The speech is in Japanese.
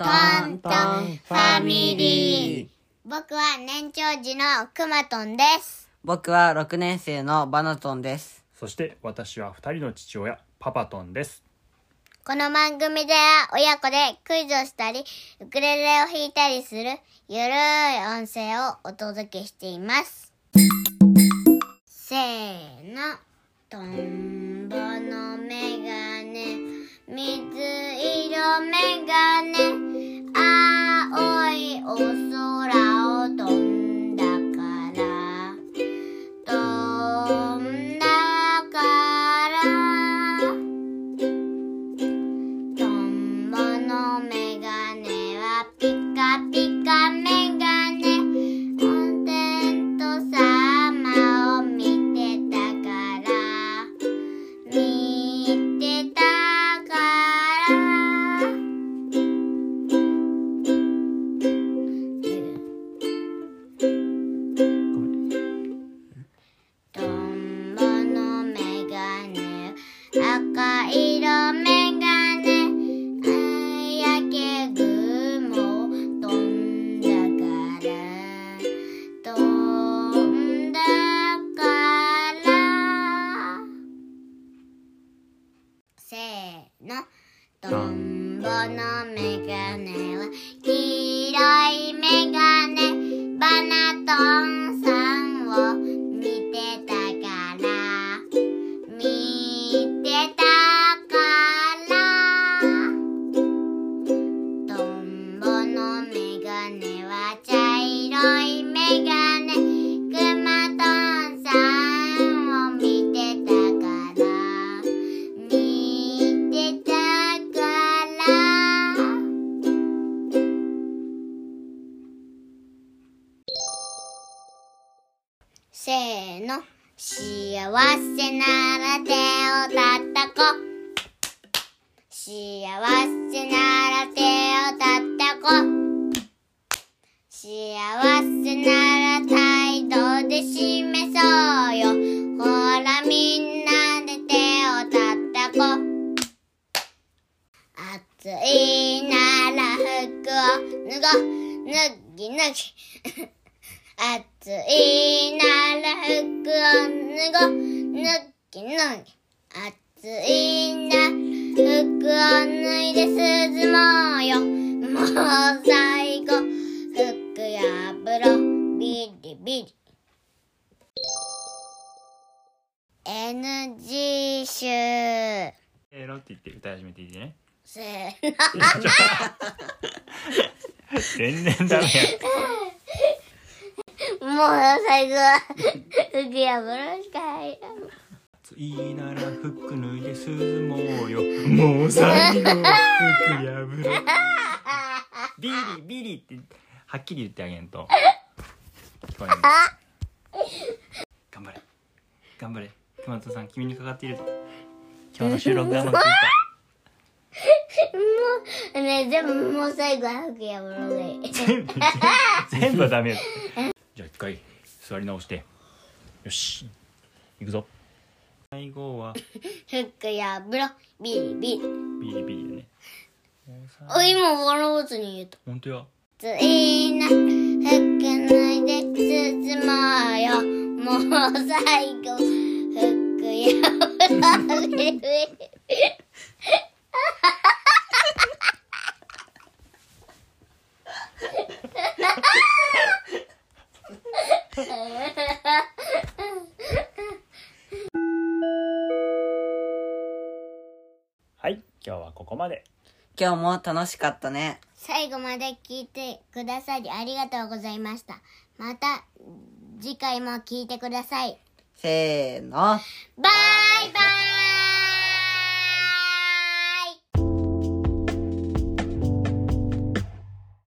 トントンファミリー。僕は年長児のくまとんです。僕は6年生のバナトンです。そして私は二人の父親パパトンですこの番組では親子でクイズをしたり、ウクレレを弾いたりするゆるい音声をお届けしています。せーの。トンボののトンボのメガネは黄色いメガネ。幸せなら手をたたこ。幸せなら手をたたこ。幸せなら態度で示そうよ。ほらみんなで手をたたこ。暑いなら服を脱ごう。脱ぎ脱ぎ。暑いなら服を脱ごう脱ぎ脱ぎ暑いな服を脱いで涼もうよ。もう最後服破ろう。ビリビリ。NG 集えーのって言って歌い始めていいね。せーの。全然ダメやもう最後は。服破ろうしかない。暑いなら服脱いで涼もうよ。もう最後服破ろビリビリってはっきり言ってあげんと。聞こえない？頑張れ。頑張れ。熊本さん君にかかっているぞ。今日の収録がうまくいったもうね全部もう最後は服破ろうがいい全部全部はダメ 座り直して。よし。行くぞ。最後は。服破ろ。うビリビリ。ビリビリだね。お今ボロボツに言うと。本当や。暑いな。服脱いで涼もうよ。もう最後。服破ろうビリビリ今日はここまで今日も楽しかったね。最後まで聞いてくださりありがとうございました。また次回も聞いてください。せーの。バイ